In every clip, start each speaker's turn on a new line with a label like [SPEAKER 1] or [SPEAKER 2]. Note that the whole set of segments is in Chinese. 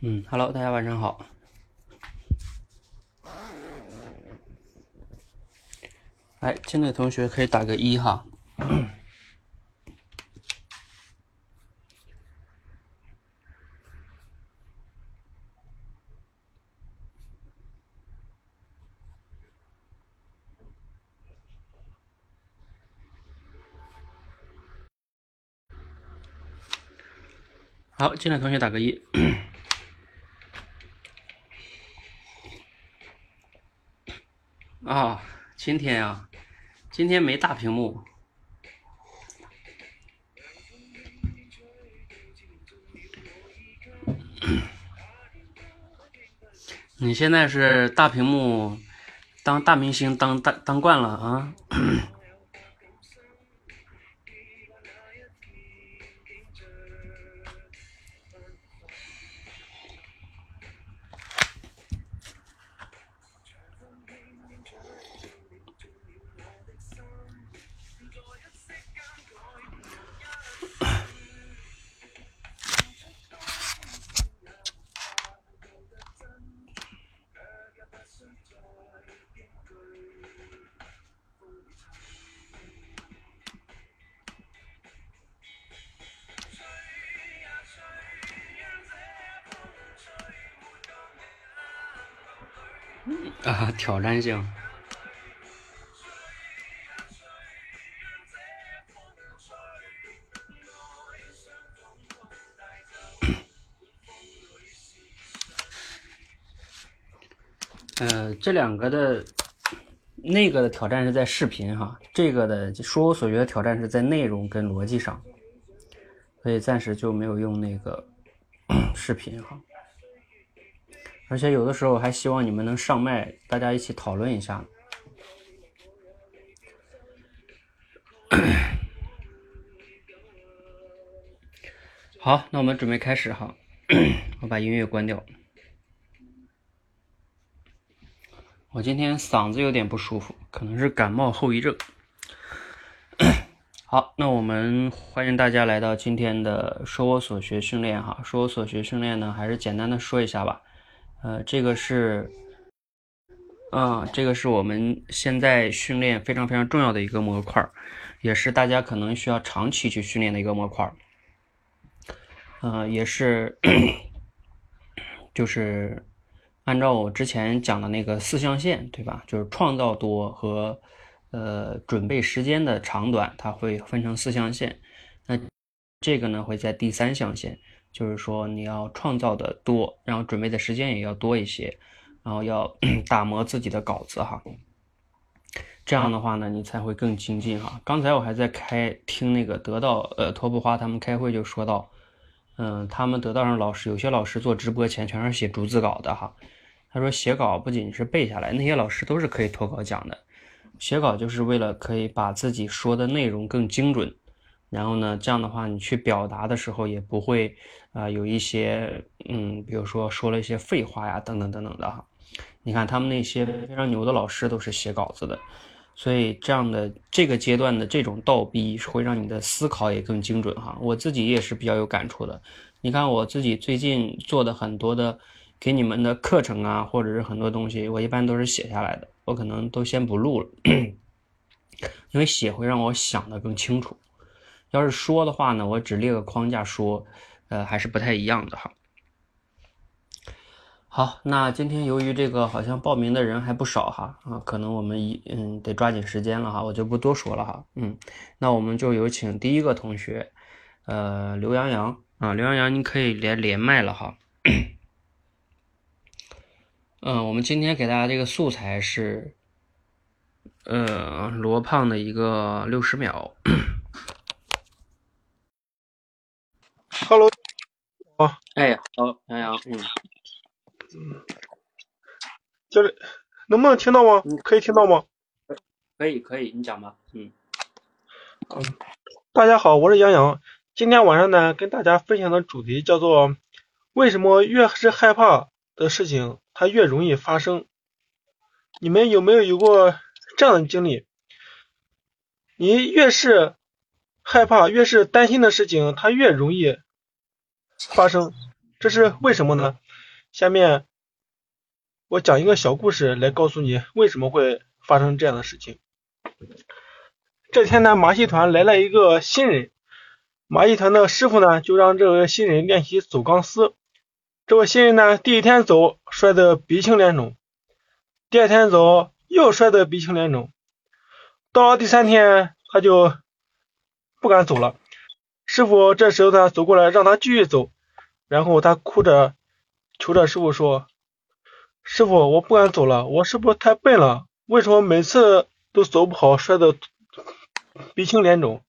[SPEAKER 1] 嗯，Hello，大家晚上好。来，进来同学可以打个一哈。好，进来同学打个一。啊，今天啊，今天没大屏幕。你现在是大屏幕，当大明星当当当惯了啊？啊，挑战性。呃，这两个的，那个的挑战是在视频哈，这个的说我所学的挑战是在内容跟逻辑上，所以暂时就没有用那个 视频哈。而且有的时候还希望你们能上麦，大家一起讨论一下。好，那我们准备开始哈，我把音乐关掉。我今天嗓子有点不舒服，可能是感冒后遗症。好，那我们欢迎大家来到今天的说我所学训练哈。说我所学训练呢，还是简单的说一下吧。呃，这个是，啊，这个是我们现在训练非常非常重要的一个模块，也是大家可能需要长期去训练的一个模块。呃，也是，就是按照我之前讲的那个四象限，对吧？就是创造多和呃准备时间的长短，它会分成四象限。那这个呢，会在第三象限。就是说，你要创造的多，然后准备的时间也要多一些，然后要 打磨自己的稿子哈。这样的话呢，你才会更精进哈。刚才我还在开听那个得到呃托布花他们开会就说到，嗯，他们得到上老师有些老师做直播前全是写逐字稿的哈。他说写稿不仅是背下来，那些老师都是可以脱稿讲的。写稿就是为了可以把自己说的内容更精准。然后呢，这样的话，你去表达的时候也不会啊有一些嗯，比如说说了一些废话呀，等等等等的哈。你看他们那些非常牛的老师都是写稿子的，所以这样的这个阶段的这种倒逼会让你的思考也更精准哈。我自己也是比较有感触的。你看我自己最近做的很多的给你们的课程啊，或者是很多东西，我一般都是写下来的，我可能都先不录了，因为写会让我想的更清楚。要是说的话呢，我只列个框架说，呃，还是不太一样的哈。好，那今天由于这个好像报名的人还不少哈，啊，可能我们一嗯得抓紧时间了哈，我就不多说了哈，嗯，那我们就有请第一个同学，呃，刘洋洋啊，刘洋洋，你可以连连麦了哈。嗯，我们今天给大家这个素材是，呃，罗胖的一个六十秒。
[SPEAKER 2] Hello，
[SPEAKER 1] 啊，哎，好，杨洋，嗯，
[SPEAKER 2] 嗯，教练，能不能听到吗？可以听到吗？
[SPEAKER 1] 可以，可以，你讲吧，
[SPEAKER 2] 嗯，嗯，大家好，我是杨洋，今天晚上呢，跟大家分享的主题叫做为什么越是害怕的事情，它越容易发生？你们有没有有过这样的经历？你越是害怕、越是担心的事情，它越容易发生。这是为什么呢？下面我讲一个小故事来告诉你为什么会发生这样的事情。这天呢，马戏团来了一个新人，马戏团的师傅呢就让这位新人练习走钢丝。这位新人呢，第一天走摔得鼻青脸肿，第二天走又摔得鼻青脸肿，到了第三天他就不敢走了。师傅这时候他走过来让他继续走，然后他哭着求着师傅说：“师傅，我不敢走了，我是不是太笨了？为什么每次都走不好，摔得鼻青脸肿？”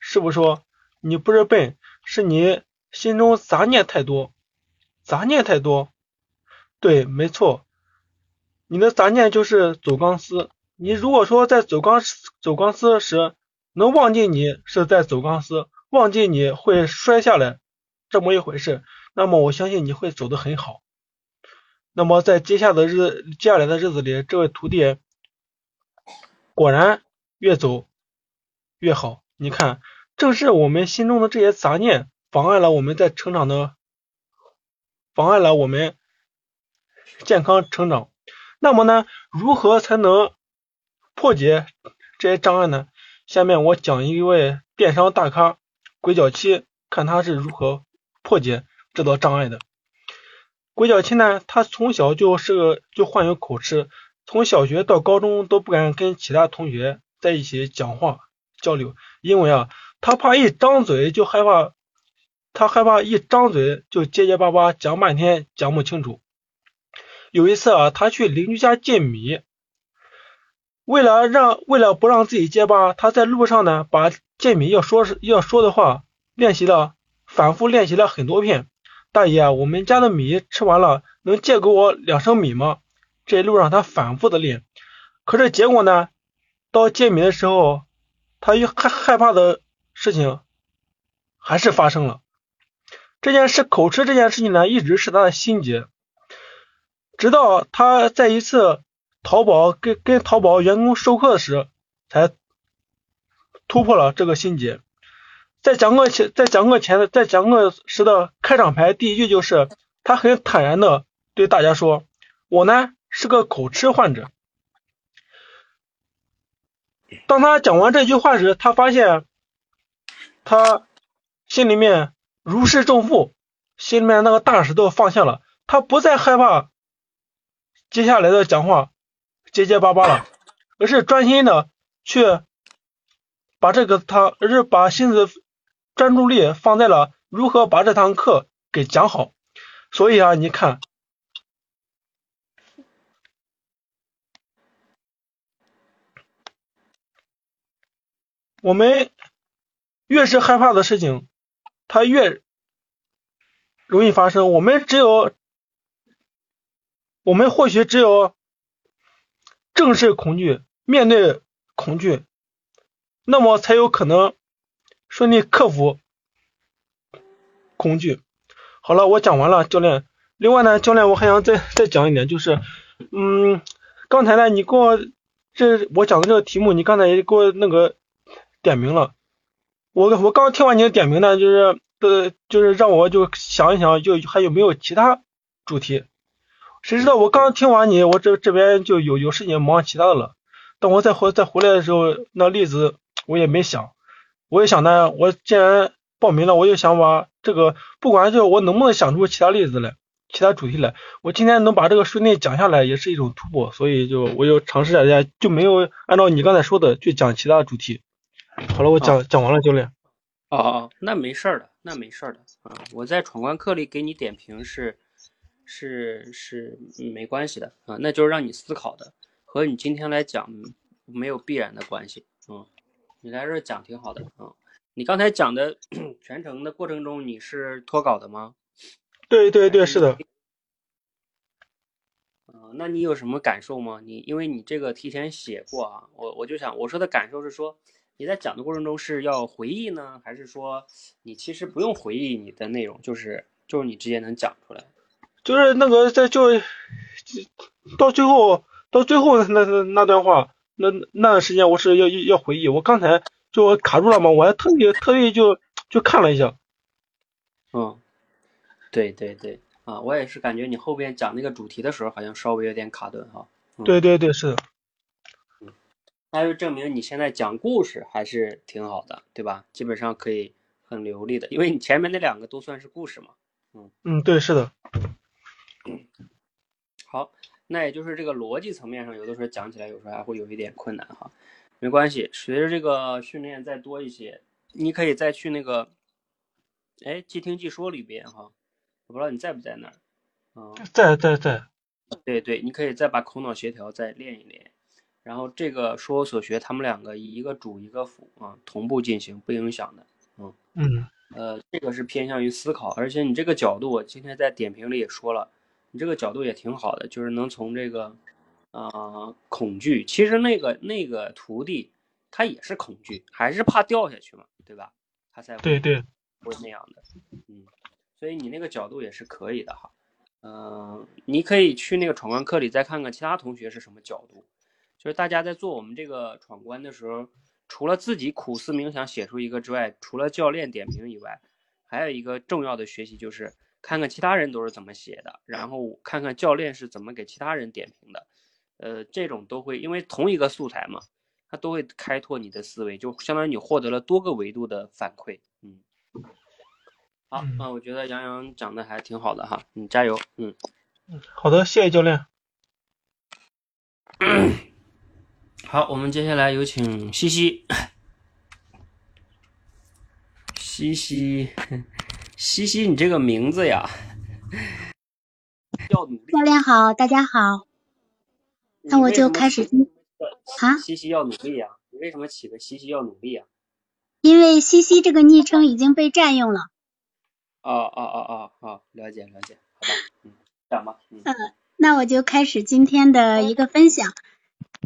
[SPEAKER 2] 师傅说：“你不是笨，是你心中杂念太多。”杂念太多，对，没错，你的杂念就是走钢丝。你如果说在走钢走钢丝时能忘记你是在走钢丝，忘记你会摔下来这么一回事，那么我相信你会走得很好。那么在接下的日接下来的日子里，这位徒弟果然越走越好。你看，正是我们心中的这些杂念妨碍了我们在成长的。妨碍了我们健康成长。那么呢，如何才能破解这些障碍呢？下面我讲一位电商大咖鬼脚七，看他是如何破解这道障碍的。鬼脚七呢，他从小就是个就患有口吃，从小学到高中都不敢跟其他同学在一起讲话交流，因为啊，他怕一张嘴就害怕。他害怕一张嘴就结结巴巴讲半天讲不清楚。有一次啊，他去邻居家借米，为了让为了不让自己结巴，他在路上呢把借米要说要说的话练习了，反复练习了很多遍。大爷，我们家的米吃完了，能借给我两升米吗？这一路上他反复的练，可是结果呢，到借米的时候，他又害害怕的事情还是发生了。这件事口吃这件事情呢，一直是他的心结，直到他在一次淘宝跟跟淘宝员工授课时，才突破了这个心结。在讲课前，在讲课前的，在讲课时的开场白第一句就是，他很坦然的对大家说：“我呢是个口吃患者。”当他讲完这句话时，他发现他心里面。如释重负，心里面那个大石头放下了，他不再害怕接下来的讲话结结巴巴了，而是专心的去把这个他，而是把心思专注力放在了如何把这堂课给讲好。所以啊，你看，我们越是害怕的事情。它越容易发生，我们只有，我们或许只有正视恐惧，面对恐惧，那么才有可能顺利克服恐惧。好了，我讲完了，教练。另外呢，教练，我还想再再讲一点，就是，嗯，刚才呢，你给我这我讲的这个题目，你刚才也给我那个点名了。我我刚听完你的点名呢，就是呃，就是让我就想一想，就还有没有其他主题？谁知道我刚听完你，我这这边就有有事情忙其他的了。等我再回再回来的时候，那例子我也没想，我也想呢，我既然报名了，我就想把这个不管就我能不能想出其他例子来，其他主题来，我今天能把这个顺利讲下来，也是一种突破。所以就我就尝试一下，就没有按照你刚才说的去讲其他主题。好了，我讲讲完了，教练。
[SPEAKER 1] 哦哦，那没事儿的，那没事儿的啊。我在闯关课里给你点评是是是没关系的啊，那就是让你思考的，和你今天来讲没有必然的关系啊。你来这讲挺好的啊。你刚才讲的 全程的过程中，你是脱稿的吗？
[SPEAKER 2] 对对对，是的。
[SPEAKER 1] 啊，那你有什么感受吗？你因为你这个提前写过啊，我我就想我说的感受是说。你在讲的过程中是要回忆呢，还是说你其实不用回忆你的内容，就是就是你直接能讲出来？
[SPEAKER 2] 就是那个在就到最后到最后那那那段话，那那段时间我是要要要回忆，我刚才就卡住了嘛，我还特意特意就就看了一下。
[SPEAKER 1] 嗯，对对对，啊，我也是感觉你后边讲那个主题的时候好像稍微有点卡顿哈。
[SPEAKER 2] 对对对，是的。
[SPEAKER 1] 嗯，那就证明你现在讲故事还是挺好的，对吧？基本上可以很流利的，因为你前面那两个都算是故事嘛。
[SPEAKER 2] 嗯嗯，对，是的。
[SPEAKER 1] 好，那也就是这个逻辑层面上，有的时候讲起来有时候还会有一点困难哈。没关系，随着这个训练再多一些，你可以再去那个，哎，即听即说里边哈，我不知道你在不在那儿。嗯，
[SPEAKER 2] 在在在。
[SPEAKER 1] 对对，你可以再把口脑协调再练一练，然后这个说我所学，他们两个以一个主一个辅啊，同步进行，不影响的。
[SPEAKER 2] 嗯嗯。
[SPEAKER 1] 呃，这个是偏向于思考，而且你这个角度，我今天在点评里也说了，你这个角度也挺好的，就是能从这个，啊，恐惧，其实那个那个徒弟他也是恐惧，还是怕掉下去嘛，对吧？他才
[SPEAKER 2] 对对，
[SPEAKER 1] 会那样的，嗯，所以你那个角度也是可以的哈，嗯，你可以去那个闯关课里再看看其他同学是什么角度，就是大家在做我们这个闯关的时候。除了自己苦思冥想写出一个之外，除了教练点评以外，还有一个重要的学习就是看看其他人都是怎么写的，然后看看教练是怎么给其他人点评的。呃，这种都会因为同一个素材嘛，它都会开拓你的思维，就相当于你获得了多个维度的反馈。嗯，好，那我觉得杨洋讲的还挺好的哈，你加油。嗯
[SPEAKER 2] 嗯，好的，谢谢教练。
[SPEAKER 1] 好，我们接下来有请西西。西西，西西，你这个名字呀，要努力。
[SPEAKER 3] 教练好，大家好。那我就开始。啊？
[SPEAKER 1] 西西要努力呀！你为什么起个西西要努力呀？
[SPEAKER 3] 因为西西这个昵称已经被占用了。
[SPEAKER 1] 哦哦哦哦哦，了解了解，好吧，嗯，讲吧。嗯，
[SPEAKER 3] 那我就开始今天的一个分享。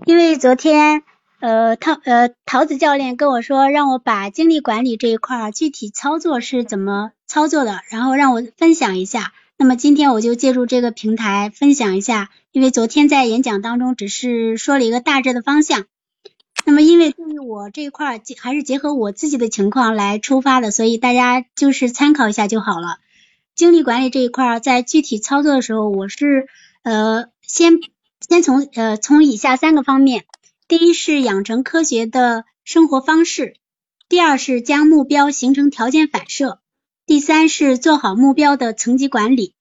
[SPEAKER 3] 因为昨天，呃，桃呃桃子教练跟我说，让我把精力管理这一块具体操作是怎么操作的，然后让我分享一下。那么今天我就借助这个平台分享一下。因为昨天在演讲当中只是说了一个大致的方向，那么因为对于我这一块还是结合我自己的情况来出发的，所以大家就是参考一下就好了。精力管理这一块在具体操作的时候，我是呃先。先从呃从以下三个方面，第一是养成科学的生活方式，第二是将目标形成条件反射，第三是做好目标的层级管理。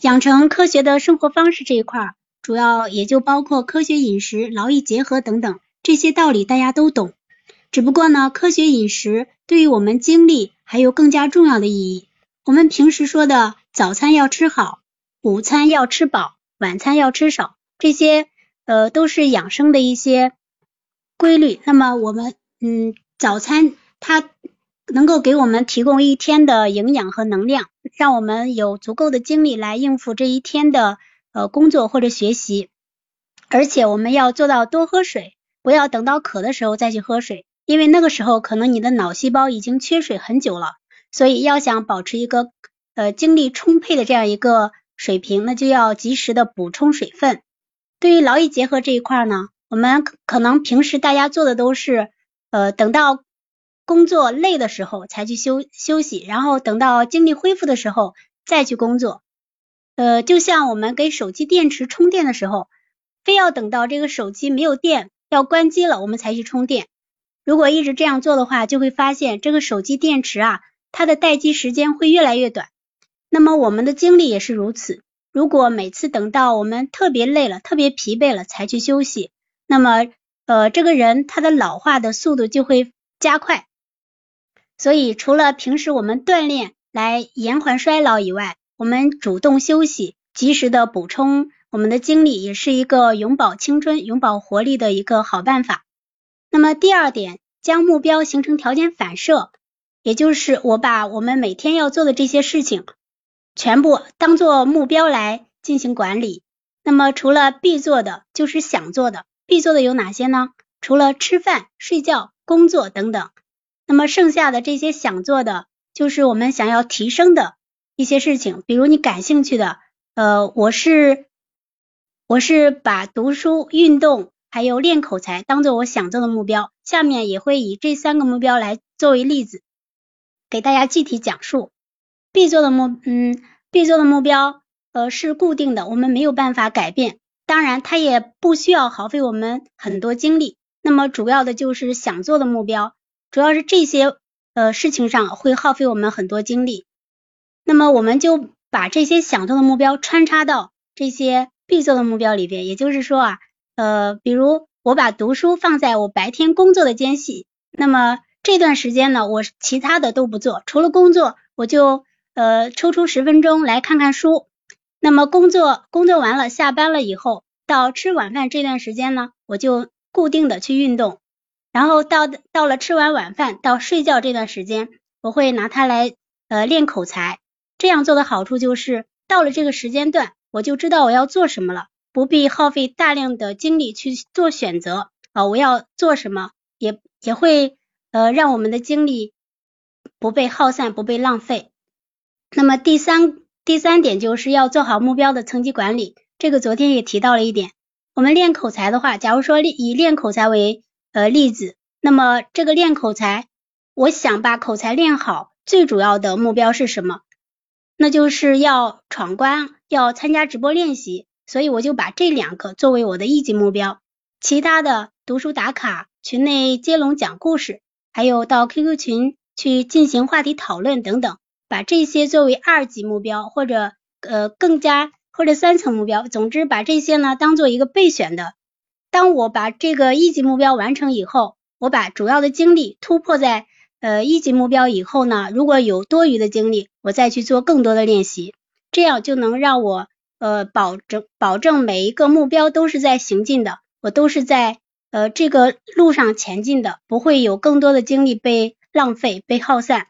[SPEAKER 3] 养成科学的生活方式这一块，主要也就包括科学饮食、劳逸结合等等这些道理，大家都懂。只不过呢，科学饮食对于我们精力还有更加重要的意义。我们平时说的早餐要吃好，午餐要吃饱。晚餐要吃少，这些呃都是养生的一些规律。那么我们嗯早餐它能够给我们提供一天的营养和能量，让我们有足够的精力来应付这一天的呃工作或者学习。而且我们要做到多喝水，不要等到渴的时候再去喝水，因为那个时候可能你的脑细胞已经缺水很久了。所以要想保持一个呃精力充沛的这样一个。水平，那就要及时的补充水分。对于劳逸结合这一块呢，我们可能平时大家做的都是，呃，等到工作累的时候才去休休息，然后等到精力恢复的时候再去工作。呃，就像我们给手机电池充电的时候，非要等到这个手机没有电要关机了，我们才去充电。如果一直这样做的话，就会发现这个手机电池啊，它的待机时间会越来越短。那么我们的精力也是如此。如果每次等到我们特别累了、特别疲惫了才去休息，那么呃，这个人他的老化的速度就会加快。所以，除了平时我们锻炼来延缓衰老以外，我们主动休息、及时的补充我们的精力，也是一个永葆青春、永葆活力的一个好办法。那么第二点，将目标形成条件反射，也就是我把我们每天要做的这些事情。全部当做目标来进行管理。那么除了必做的，就是想做的。必做的有哪些呢？除了吃饭、睡觉、工作等等。那么剩下的这些想做的，就是我们想要提升的一些事情。比如你感兴趣的，呃，我是我是把读书、运动还有练口才当做我想做的目标。下面也会以这三个目标来作为例子，给大家具体讲述。B 座的目，嗯，B 座的目标，呃，是固定的，我们没有办法改变。当然，它也不需要耗费我们很多精力。那么主要的就是想做的目标，主要是这些呃事情上会耗费我们很多精力。那么我们就把这些想做的目标穿插到这些必做的目标里边。也就是说啊，呃，比如我把读书放在我白天工作的间隙，那么这段时间呢，我其他的都不做，除了工作，我就呃抽出十分钟来看看书。那么工作工作完了，下班了以后，到吃晚饭这段时间呢，我就。固定的去运动，然后到到了吃完晚饭到睡觉这段时间，我会拿它来呃练口才。这样做的好处就是，到了这个时间段，我就知道我要做什么了，不必耗费大量的精力去做选择啊。我要做什么，也也会呃让我们的精力不被耗散，不被浪费。那么第三第三点就是要做好目标的层级管理，这个昨天也提到了一点。我们练口才的话，假如说以练口才为呃例子，那么这个练口才，我想把口才练好，最主要的目标是什么？那就是要闯关，要参加直播练习，所以我就把这两个作为我的一级目标，其他的读书打卡、群内接龙讲故事，还有到 QQ 群去进行话题讨论等等，把这些作为二级目标，或者呃更加。或者三层目标，总之把这些呢当做一个备选的。当我把这个一级目标完成以后，我把主要的精力突破在呃一级目标以后呢，如果有多余的精力，我再去做更多的练习，这样就能让我呃保证保证每一个目标都是在行进的，我都是在呃这个路上前进的，不会有更多的精力被浪费被耗散。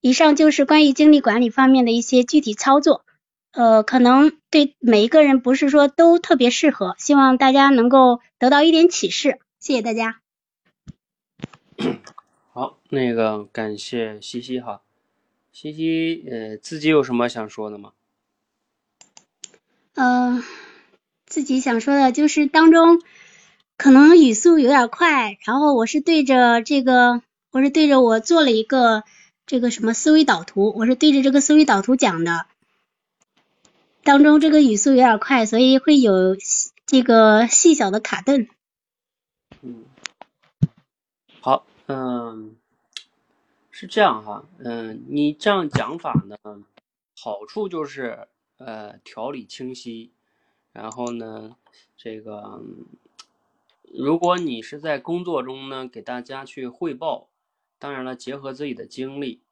[SPEAKER 3] 以上就是关于精力管理方面的一些具体操作。呃，可能对每一个人不是说都特别适合，希望大家能够得到一点启示。谢谢大家。
[SPEAKER 1] 好，那个感谢西西哈，西西呃自己有什么想说的吗？
[SPEAKER 3] 嗯，自己想说的就是当中可能语速有点快，然后我是对着这个，我是对着我做了一个这个什么思维导图，我是对着这个思维导图讲的。当中这个语速有点快，所以会有这个细小的卡顿。
[SPEAKER 1] 嗯，好，嗯，是这样哈，嗯，你这样讲法呢，好处就是呃条理清晰，然后呢，这个如果你是在工作中呢给大家去汇报，当然了，结合自己的经历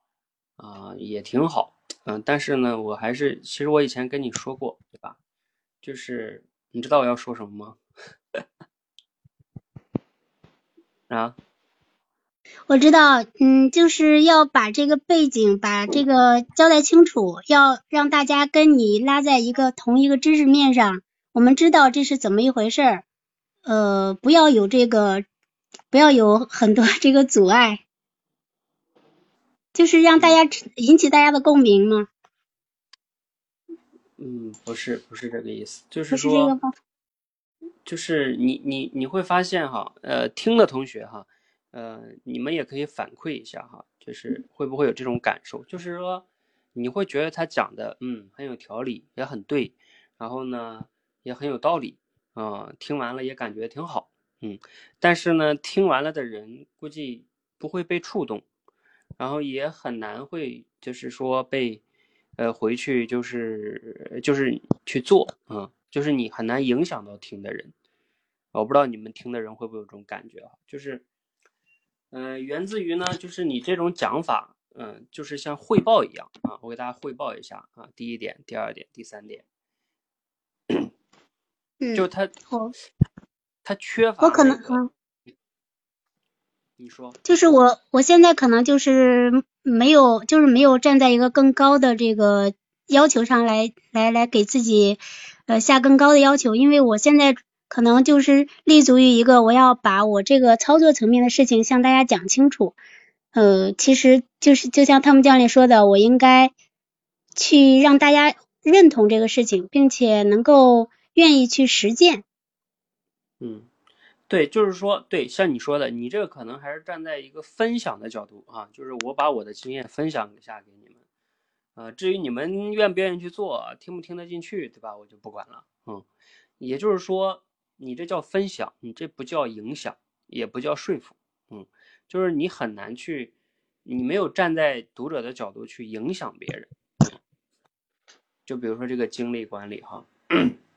[SPEAKER 1] 啊也挺好。嗯，但是呢，我还是，其实我以前跟你说过，对吧？就是你知道我要说什么吗？啊？
[SPEAKER 3] 我知道，嗯，就是要把这个背景，把这个交代清楚，要让大家跟你拉在一个同一个知识面上，我们知道这是怎么一回事儿，呃，不要有这个，不要有很多 这个阻碍。就是让大家引起大家的共鸣吗？
[SPEAKER 1] 嗯，不是，不是这个意思，就是说，就是你你你会发现哈，呃，听的同学哈，呃，你们也可以反馈一下哈，就是会不会有这种感受，就是说你会觉得他讲的嗯很有条理，也很对，然后呢也很有道理啊，听完了也感觉挺好，嗯，但是呢听完了的人估计不会被触动。然后也很难会，就是说被，呃，回去就是就是去做啊，就是你很难影响到听的人。我不知道你们听的人会不会有这种感觉啊？就是，嗯，源自于呢，就是你这种讲法，嗯，就是像汇报一样啊。我给大家汇报一下啊，第一点，第二点，第三点，就他，他缺乏。
[SPEAKER 3] 我可能。
[SPEAKER 1] 你说，
[SPEAKER 3] 就是我，我现在可能就是没有，就是没有站在一个更高的这个要求上来，来来给自己呃下更高的要求，因为我现在可能就是立足于一个，我要把我这个操作层面的事情向大家讲清楚。呃，其实就是就像汤姆教练说的，我应该去让大家认同这个事情，并且能够愿意去实践。
[SPEAKER 1] 嗯。对，就是说，对，像你说的，你这个可能还是站在一个分享的角度啊，就是我把我的经验分享一下给你们，呃，至于你们愿不愿意去做，听不听得进去，对吧？我就不管了，嗯，也就是说，你这叫分享，你这不叫影响，也不叫说服，嗯，就是你很难去，你没有站在读者的角度去影响别人，就比如说这个精力管理哈。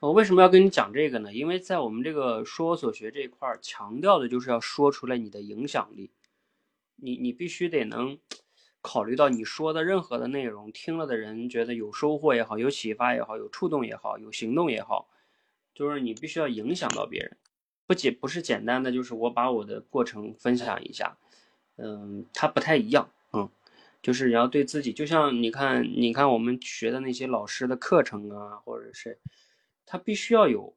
[SPEAKER 1] 我为什么要跟你讲这个呢？因为在我们这个说所学这一块儿，强调的就是要说出来你的影响力。你你必须得能考虑到你说的任何的内容，听了的人觉得有收获也好，有启发也好，有触动也好，有行动也好，就是你必须要影响到别人，不简不是简单的就是我把我的过程分享一下，嗯，它不太一样，嗯，就是你要对自己，就像你看，你看我们学的那些老师的课程啊，或者是。他必须要有，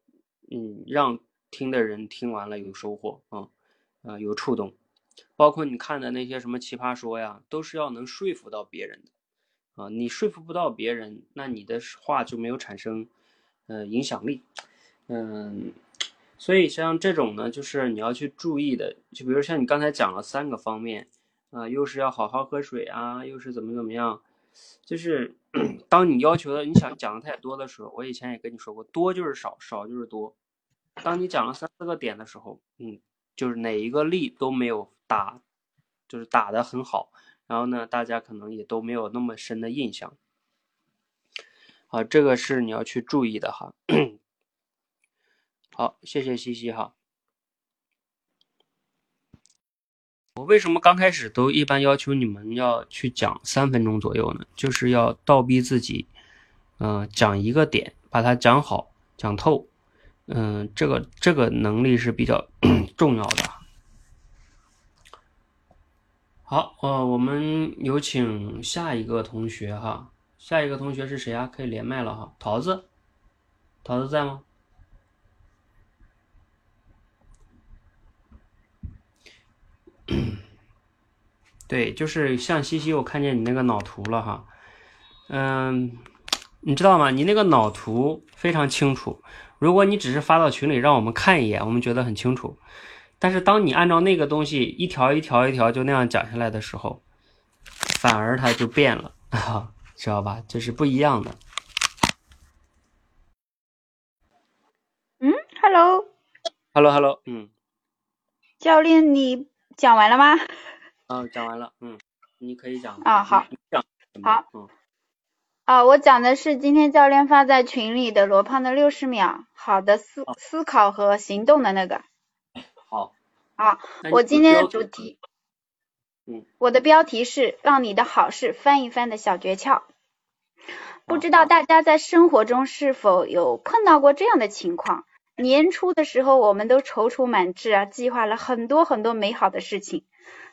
[SPEAKER 1] 嗯，让听的人听完了有收获啊，啊，有触动，包括你看的那些什么奇葩说呀，都是要能说服到别人的，啊，你说服不到别人，那你的话就没有产生，呃，影响力，嗯，所以像这种呢，就是你要去注意的，就比如像你刚才讲了三个方面，啊，又是要好好喝水啊，又是怎么怎么样。就是 当你要求的你想讲的太多的时候，我以前也跟你说过，多就是少，少就是多。当你讲了三四个点的时候，嗯，就是哪一个力都没有打，就是打的很好，然后呢，大家可能也都没有那么深的印象。好，这个是你要去注意的哈。好，谢谢西西哈。我为什么刚开始都一般要求你们要去讲三分钟左右呢？就是要倒逼自己，嗯，讲一个点，把它讲好、讲透，嗯，这个这个能力是比较 重要的。好，呃，我们有请下一个同学哈，下一个同学是谁啊？可以连麦了哈，桃子，桃子在吗？对，就是像西西，我看见你那个脑图了哈，嗯，你知道吗？你那个脑图非常清楚。如果你只是发到群里让我们看一眼，我们觉得很清楚。但是当你按照那个东西一条一条一条就那样讲下来的时候，反而它就变了，知道吧？这是不一样的。
[SPEAKER 4] 嗯，Hello，Hello，Hello，
[SPEAKER 1] 嗯，
[SPEAKER 4] 教练你。讲完了吗？
[SPEAKER 1] 嗯，讲完了。嗯，你可以讲。
[SPEAKER 4] 啊，好。
[SPEAKER 1] 讲。
[SPEAKER 4] 好。
[SPEAKER 1] 嗯。
[SPEAKER 4] 啊，我讲的是今天教练发在群里的罗胖的六十秒好的思思考和行动的那个。
[SPEAKER 1] 好。
[SPEAKER 4] 好，我今天的主题。
[SPEAKER 1] 嗯。
[SPEAKER 4] 我的标题是让你的好事翻一翻的小诀窍。不知道大家在生活中是否有碰到过这样的情况？年初的时候，我们都踌躇满志啊，计划了很多很多美好的事情，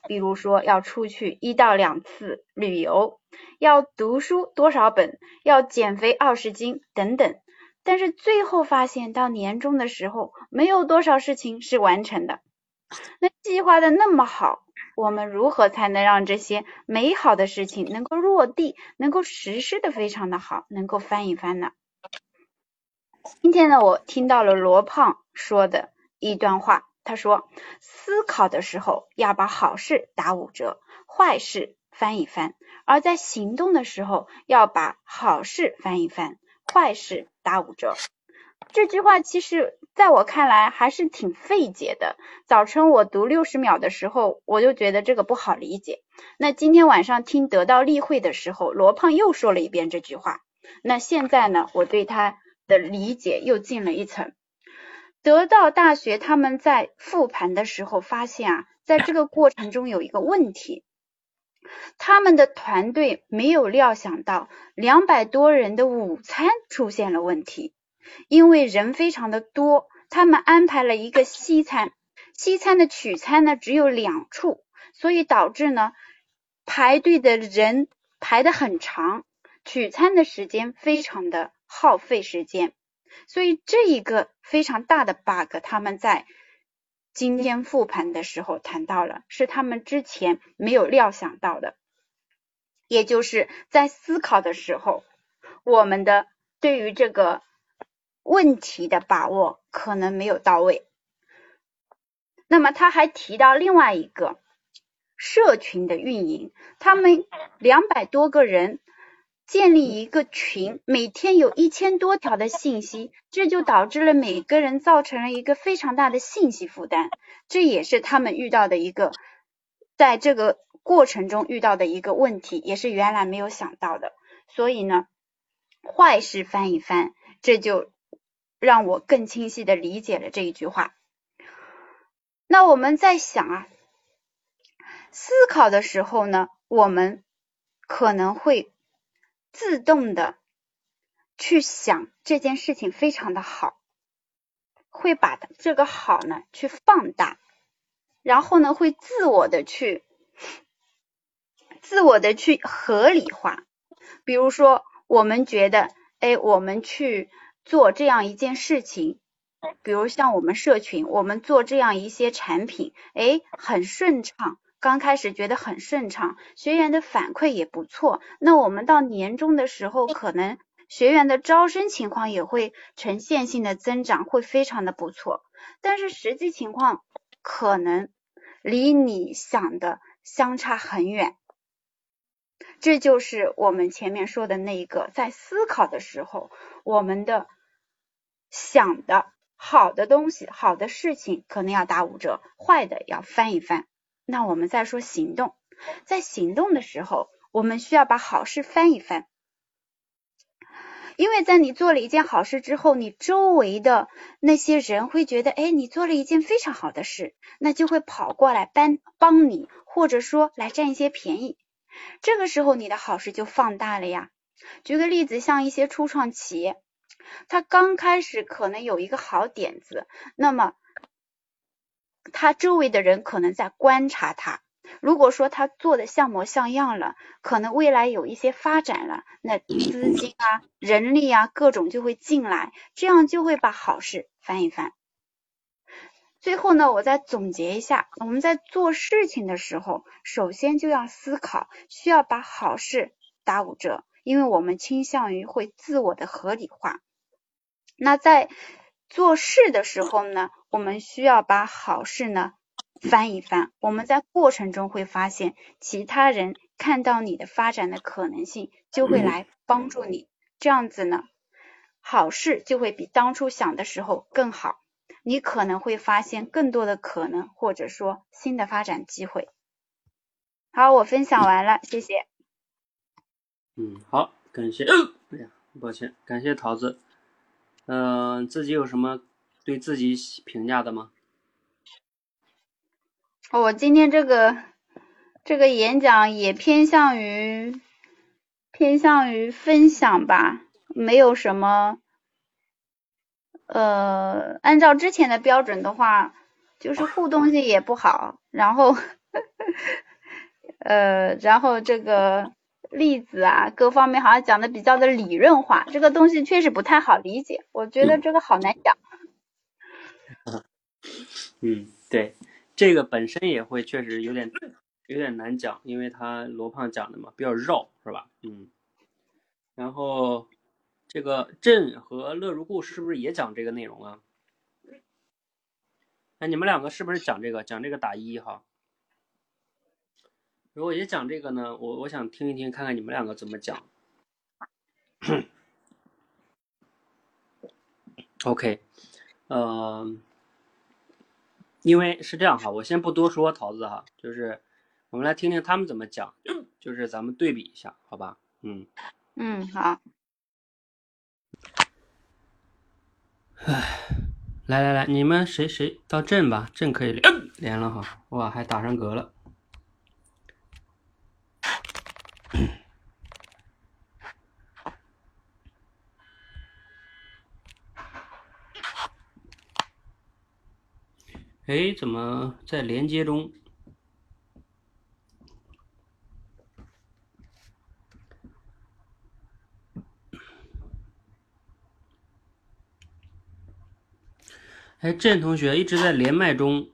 [SPEAKER 4] 比如说要出去一到两次旅游，要读书多少本，要减肥二十斤等等。但是最后发现，到年终的时候，没有多少事情是完成的。那计划的那么好，我们如何才能让这些美好的事情能够落地，能够实施的非常的好，能够翻一翻呢？今天呢，我听到了罗胖说的一段话，他说：思考的时候要把好事打五折，坏事翻一翻；而在行动的时候要把好事翻一翻，坏事打五折。这句话其实在我看来还是挺费解的。早晨我读六十秒的时候，我就觉得这个不好理解。那今天晚上听得到例会的时候，罗胖又说了一遍这句话。那现在呢，我对他。的理解又进了一层。得到大学他们在复盘的时候发现啊，在这个过程中有一个问题，他们的团队没有料想到两百多人的午餐出现了问题，因为人非常的多，他们安排了一个西餐，西餐的取餐呢只有两处，所以导致呢排队的人排的很长，取餐的时间非常的。耗费时间，所以这一个非常大的 bug，他们在今天复盘的时候谈到了，是他们之前没有料想到的，也就是在思考的时候，我们的对于这个问题的把握可能没有到位，那么他还提到另外一个社群的运营，他们两百多个人建立一个群，每天有一千多条的信息，这就导致了每个人造成了一个非常大的信息负担，这也是他们遇到的一个在这个过程中遇到的一个问题，也是原来没有想到的。所以呢，坏事翻一翻，这就让我更清晰的理解了这一句话。那我们在想啊，思考的时候呢，我们可能会自动的去想这件事情非常的好，会把这个好呢去放大，然后呢会自我的去自我的去合理化。比如说，我们觉得，哎，我们去做这样一件事情。比如像我们社群，我们做这样一些产品，哎，很顺畅，刚开始觉得很顺畅，学员的反馈也不错。那我们到年终的时候，可能学员的招生情况也会呈线性的增长，会非常的不错。但是实际情况可能离你想的相差很远。这就是我们前面说的那一个，在思考的时候，我们的想的。好的东西，好的事情可能要打五折，坏的要翻一翻。那我们再说行动，在行动的时候，我们需要把好事翻一翻，因为在你做了一件好事之后，你周围的那些人会觉得，哎，你做了一件非常好的事，那就会跑过来帮帮你，或者说来占一些便宜。这个时候，你的好事就放大了呀。举个例子，像一些初创企业。他刚开始可能有一个好点子，那么他周围的人可能在观察他。如果说他做的像模像样了，可能未来有一些发展了，那资金啊、人力啊各种就会进来，这样就会把好事翻一翻。最后呢，我再总结一下，我们在做事情的时候，首先就要思考，需要把好事打五折，因为我们倾向于会自我的合理化。那在做事的时候呢，我们需要把好事呢翻一翻。我们在过程中会发现，其他人看到你的发展的可能性，就会来帮助你。这样子呢，好事就会比当初想的时候更好。你可能会发现更多的可能，或者说新的发展机会。好，我分享完了，谢谢。
[SPEAKER 1] 嗯，好，感谢。哎呀，抱歉，感谢桃子。嗯，自己有什么对自己评价的吗？
[SPEAKER 4] 我今天这个这个演讲也偏向于偏向于分享吧，没有什么呃，按照之前的标准的话，就是互动性也不好，然后 呃，然后这个。例子啊，各方面好像讲的比较的理论化，这个东西确实不太好理解，我觉得这个好难讲。
[SPEAKER 1] 嗯，对，这个本身也会确实有点有点难讲，因为他罗胖讲的嘛比较绕，是吧？嗯。然后这个朕和乐如故是不是也讲这个内容啊？那你们两个是不是讲这个？讲这个打一哈？如果也讲这个呢，我我想听一听，看看你们两个怎么讲。OK，呃，因为是这样哈，我先不多说桃子哈，就是我们来听听他们怎么讲，就是咱们对比一下，好吧？
[SPEAKER 4] 嗯嗯，好。
[SPEAKER 1] 唉，来来来，你们谁谁到镇吧，镇可以连连了哈，哇，还打上嗝了。哎，怎么在连接中？哎，郑同学一直在连麦中。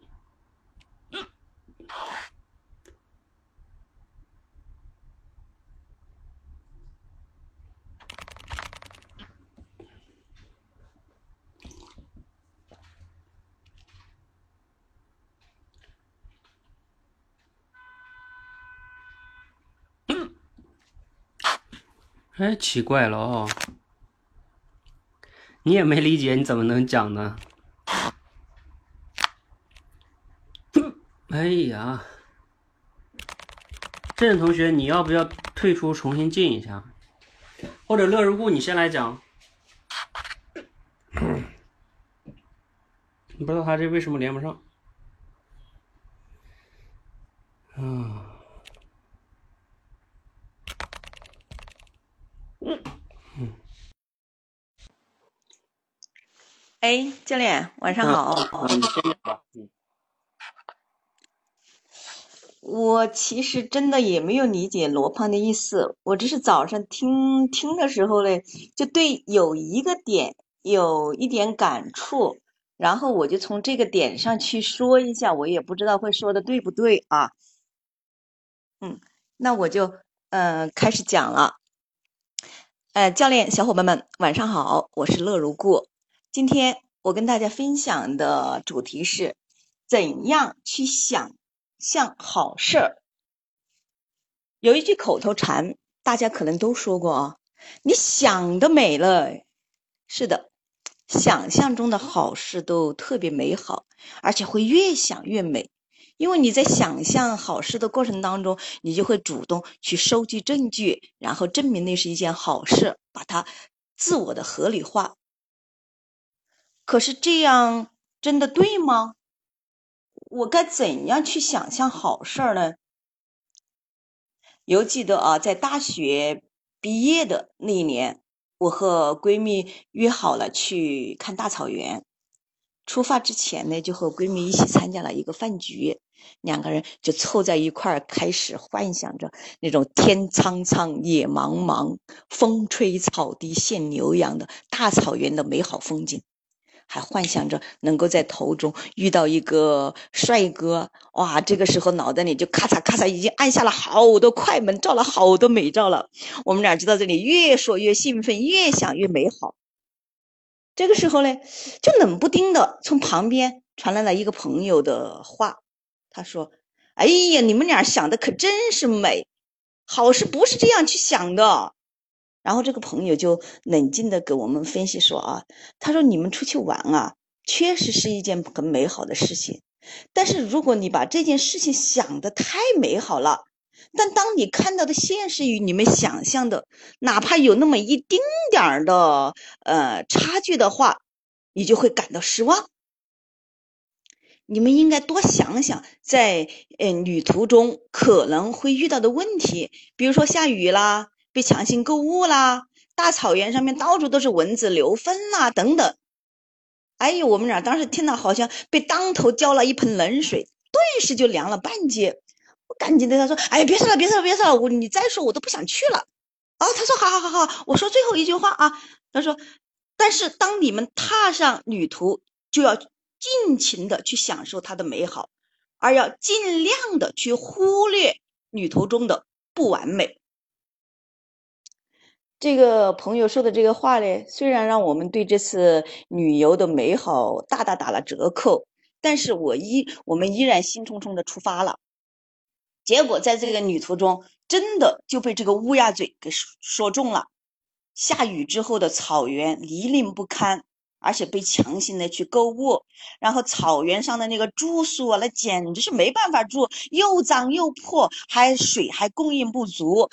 [SPEAKER 1] 哎，奇怪了哦，你也没理解，你怎么能讲呢？哎呀，郑同学，你要不要退出重新进一下？或者乐如故，你先来讲。你不知道他这为什么连不上？
[SPEAKER 5] 哎，教练，晚上好。
[SPEAKER 1] 你先吧。嗯。
[SPEAKER 5] 我其实真的也没有理解罗胖的意思，我只是早上听听的时候嘞，就对有一个点有一点感触，然后我就从这个点上去说一下，我也不知道会说的对不对啊。嗯，那我就嗯开始讲了。呃，教练，小伙伴们，晚上好，我是乐如故。今天我跟大家分享的主题是怎样去想。象好事儿，有一句口头禅，大家可能都说过啊。你想的美了，是的，想象中的好事都特别美好，而且会越想越美。因为你在想象好事的过程当中，你就会主动去收集证据，然后证明那是一件好事，把它自我的合理化。可是这样真的对吗？我该怎样去想象好事儿呢？犹记得啊，在大学毕业的那一年，我和闺蜜约好了去看大草原。出发之前呢，就和闺蜜一起参加了一个饭局，两个人就凑在一块儿，开始幻想着那种天苍苍、野茫茫、风吹草低见牛羊的大草原的美好风景。还幻想着能够在途中遇到一个帅哥，哇！这个时候脑袋里就咔嚓咔嚓，已经按下了好多快门，照了好多美照了。我们俩就到这里越说越兴奋，越想越美好。这个时候呢，就冷不丁的从旁边传来了一个朋友的话，他说：“哎呀，你们俩想的可真是美，好事不是这样去想的。”然后这个朋友就冷静的给我们分析说啊，他说你们出去玩啊，确实是一件很美好的事情，但是如果你把这件事情想的太美好了，但当你看到的现实与你们想象的，哪怕有那么一丁点儿的呃差距的话，你就会感到失望。你们应该多想想，在嗯旅途中可能会遇到的问题，比如说下雨啦。被强行购物啦，大草原上面到处都是蚊子、牛粪啦，等等。哎呦，我们俩当时听到好像被当头浇了一盆冷水，顿时就凉了半截。我赶紧对他说：“哎，别说了，别说了，别说了，我你再说我都不想去了。”啊，他说：“好好好好，我说最后一句话啊。”他说：“但是当你们踏上旅途，就要尽情的去享受它的美好，而要尽量的去忽略旅途中的不完美。”这个朋友说的这个话呢，虽然让我们对这次旅游的美好大大打了折扣，但是我依我们依然兴冲冲的出发了。结果在这个旅途中，真的就被这个乌鸦嘴给说中了。下雨之后的草原泥泞不堪，而且被强行的去购物，然后草原上的那个住宿啊，那简直是没办法住，又脏又破，还水还供应不足。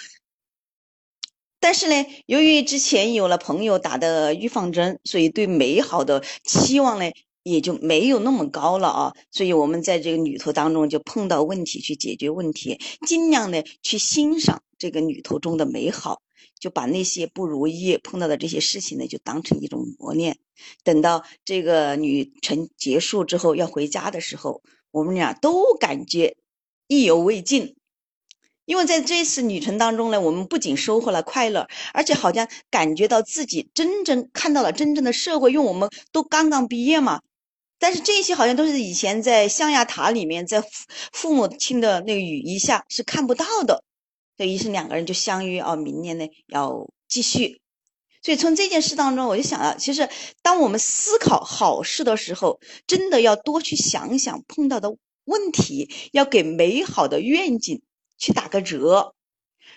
[SPEAKER 5] 但是呢，由于之前有了朋友打的预防针，所以对美好的期望呢也就没有那么高了啊。所以我们在这个旅途当中就碰到问题去解决问题，尽量呢去欣赏这个旅途中的美好，就把那些不如意碰到的这些事情呢就当成一种磨练。等到这个旅程结束之后要回家的时候，我们俩都感觉意犹未尽。因为在这次旅程当中呢，我们不仅收获了快乐，而且好像感觉到自己真正看到了真正的社会。因为我们都刚刚毕业嘛，但是这些好像都是以前在象牙塔里面，在父父母亲的那个羽翼下是看不到的。所以，于是两个人就相约哦，明年呢要继续。所以从这件事当中，我就想到，其实当我们思考好事的时候，真的要多去想想碰到的问题，要给美好的愿景。去打个折，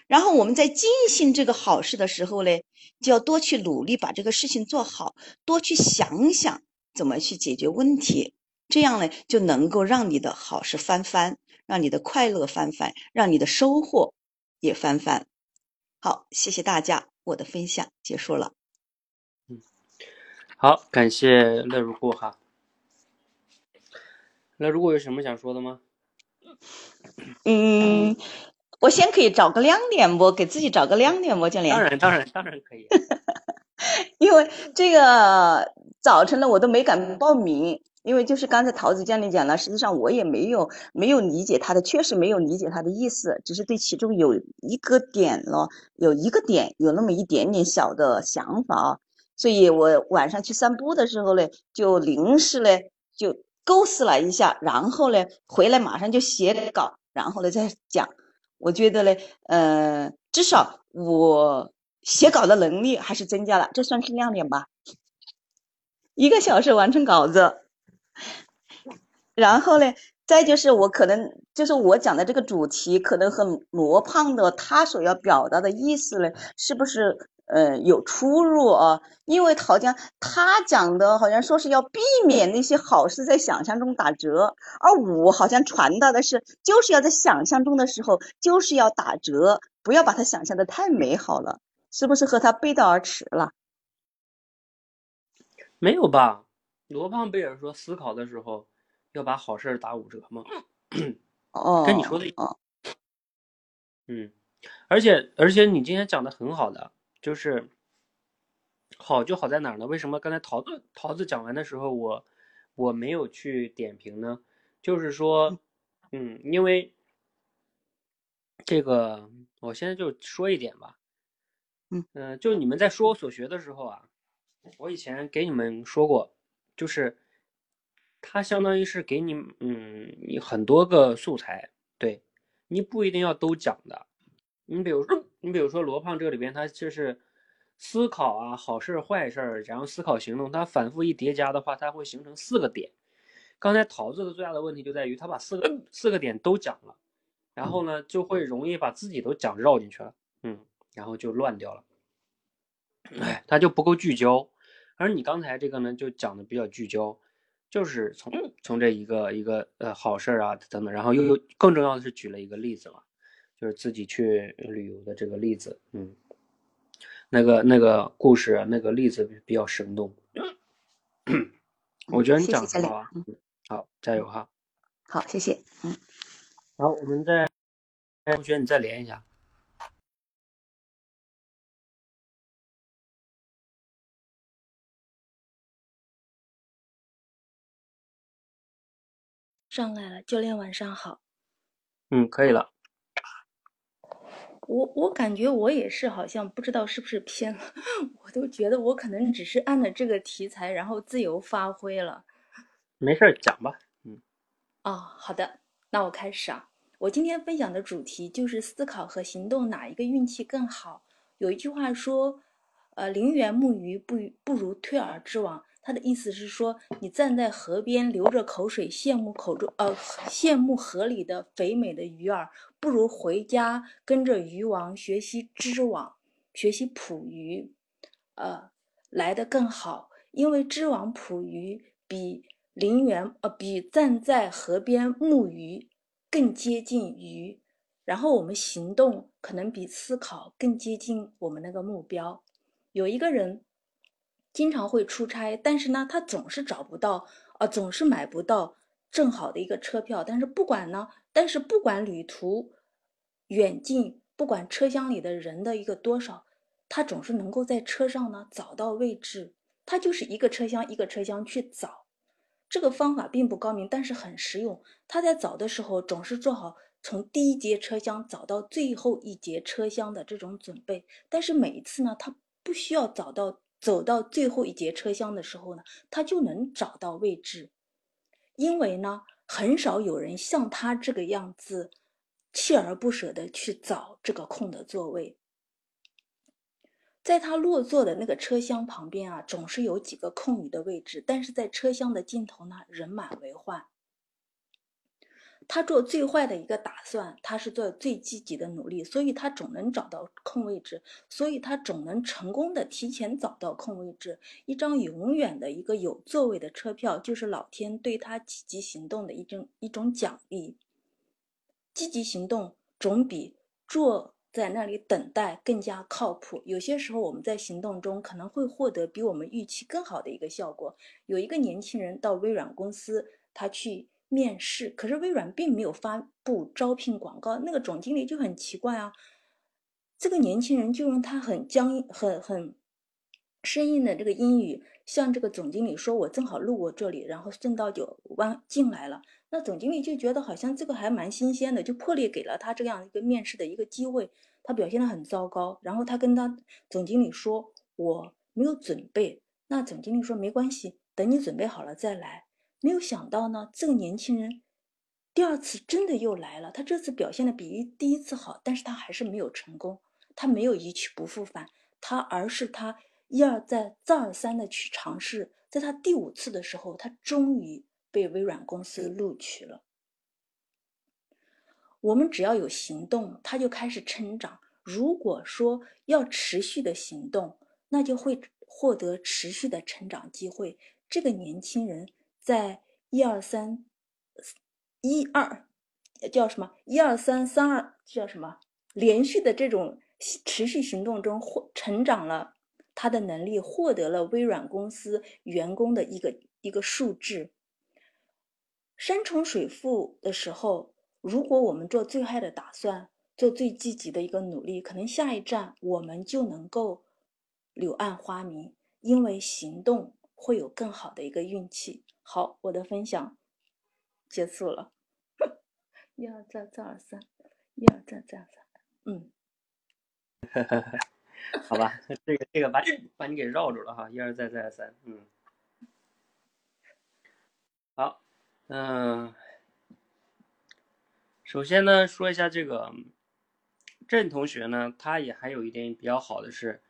[SPEAKER 5] 然后我们在进行这个好事的时候呢，就要多去努力把这个事情做好，多去想想怎么去解决问题，这样呢就能够让你的好事翻番，让你的快乐翻番，让你的收获也翻番。好，谢谢大家，我的分享结束了。
[SPEAKER 1] 嗯好，感谢乐如故哈。那如果有什么想说的吗？
[SPEAKER 5] 嗯，我先可以找个亮点不？给自己找个亮点不，教练？
[SPEAKER 1] 当然，当然，当然可以。
[SPEAKER 5] 因为这个早晨呢，我都没敢报名，因为就是刚才桃子教练讲了，实际上我也没有没有理解他的，确实没有理解他的意思，只是对其中有一个点了，有一个点有那么一点点小的想法啊，所以我晚上去散步的时候呢，就临时呢就构思了一下，然后呢回来马上就写稿，然后呢再讲。我觉得呢，呃，至少我写稿的能力还是增加了，这算是亮点吧。一个小时完成稿子，然后呢，再就是我可能就是我讲的这个主题，可能和罗胖的他所要表达的意思呢，是不是？呃，有出入啊，因为好像他讲的好像说是要避免那些好事在想象中打折，而我好像传达的是，就是要在想象中的时候，就是要打折，不要把它想象的太美好了，是不是和他背道而驰了？
[SPEAKER 1] 没有吧？罗胖贝尔说思考的时候要把好事打五折吗？
[SPEAKER 5] 哦，
[SPEAKER 1] 跟你说的
[SPEAKER 5] 哦，
[SPEAKER 1] 嗯，而且而且你今天讲的很好的。就是好就好在哪儿呢？为什么刚才桃子桃子讲完的时候，我我没有去点评呢？就是说，嗯，因为这个，我现在就说一点吧，
[SPEAKER 5] 嗯
[SPEAKER 1] 嗯，就你们在说我所学的时候啊，我以前给你们说过，就是它相当于是给你嗯你很多个素材，对你不一定要都讲的。你比如说，你比如说罗胖这里边，他就是思考啊，好事坏事，然后思考行动，他反复一叠加的话，它会形成四个点。刚才桃子的最大的问题就在于他把四个四个点都讲了，然后呢，就会容易把自己都讲绕进去了，嗯，然后就乱掉了，哎，他就不够聚焦。而你刚才这个呢，就讲的比较聚焦，就是从从这一个一个呃好事啊等等，然后又又更重要的是举了一个例子嘛。就是自己去旅游的这个例子，嗯，那个那个故事，那个例子比较生动。我觉得你讲的好啊，好，加油哈。
[SPEAKER 5] 好，谢谢。嗯，
[SPEAKER 1] 好，我们再同学你再连一下。
[SPEAKER 6] 上来了，教练晚上好。
[SPEAKER 1] 嗯，可以了。
[SPEAKER 6] 我我感觉我也是，好像不知道是不是偏了，我都觉得我可能只是按了这个题材，然后自由发挥了。
[SPEAKER 1] 没事儿，讲吧。嗯。
[SPEAKER 6] 哦，好的，那我开始啊。我今天分享的主题就是思考和行动哪一个运气更好。有一句话说，呃，临源木鱼不不如退而之网。他的意思是说，你站在河边流着口水羡慕口中呃羡慕河里的肥美的鱼儿，不如回家跟着鱼王学习织网，学习捕鱼，呃来的更好。因为织网捕鱼比林园呃比站在河边沐鱼更接近鱼，然后我们行动可能比思考更接近我们那个目标。有一个人。经常会出差，但是呢，他总是找不到，呃，总是买不到正好的一个车票。但是不管呢，但是不管旅途远近，不管车厢里的人的一个多少，他总是能够在车上呢找到位置。他就是一个车厢一个车厢去找，这个方法并不高明，但是很实用。他在找的时候总是做好从第一节车厢找到最后一节车厢的这种准备。但是每一次呢，他不需要找到。走到最后一节车厢的时候呢，他就能找到位置，因为呢，很少有人像他这个样子锲而不舍的去找这个空的座位。在他落座的那个车厢旁边啊，总是有几个空余的位置，但是在车厢的尽头呢，人满为患。他做最坏的一个打算，他是做最积极的努力，所以他总能找到空位置，所以他总能成功的提前找到空位置。一张永远的一个有座位的车票，就是老天对他积极行动的一种一种奖励。积极行动总比坐在那里等待更加靠谱。有些时候，我们在行动中可能会获得比我们预期更好的一个效果。有一个年轻人到微软公司，他去。面试，可是微软并没有发布招聘广告，那个总经理就很奇怪啊。这个年轻人就用他很僵硬、很很生硬的这个英语向这个总经理说：“我正好路过这里，然后顺道就弯进来了。”那总经理就觉得好像这个还蛮新鲜的，就破例给了他这样一个面试的一个机会。他表现的很糟糕，然后他跟他总经理说：“我没有准备。”那总经理说：“没关系，等你准备好了再来。”没有想到呢，这个年轻人第二次真的又来了。他这次表现的比第一次好，但是他还是没有成功。他没有一去不复返，他而是他一而再、再而三的去尝试。在他第五次的时候，他终于被微软公司录取了。我们只要有行动，他就开始成长。如果说要持续的行动，那就会获得持续的成长机会。这个年轻人。在一二三，一二叫什么？一二三三二叫什么？连续的这种持续行动中，获成长了他的能力，获得了微软公司员工的一个一个数字。山重水复的时候，如果我们做最坏的打算，做最积极的一个努力，可能下一站我们就能够柳暗花明，因为行动会有更好的一个运气。好，我的分享结束了。一二再再二三，一二再再二三，嗯，
[SPEAKER 1] 好吧，这个这个把你把你给绕住了哈，一二再再二三，嗯，好，嗯，首先呢，说一下这个郑同学呢，他也还有一点比较好的是。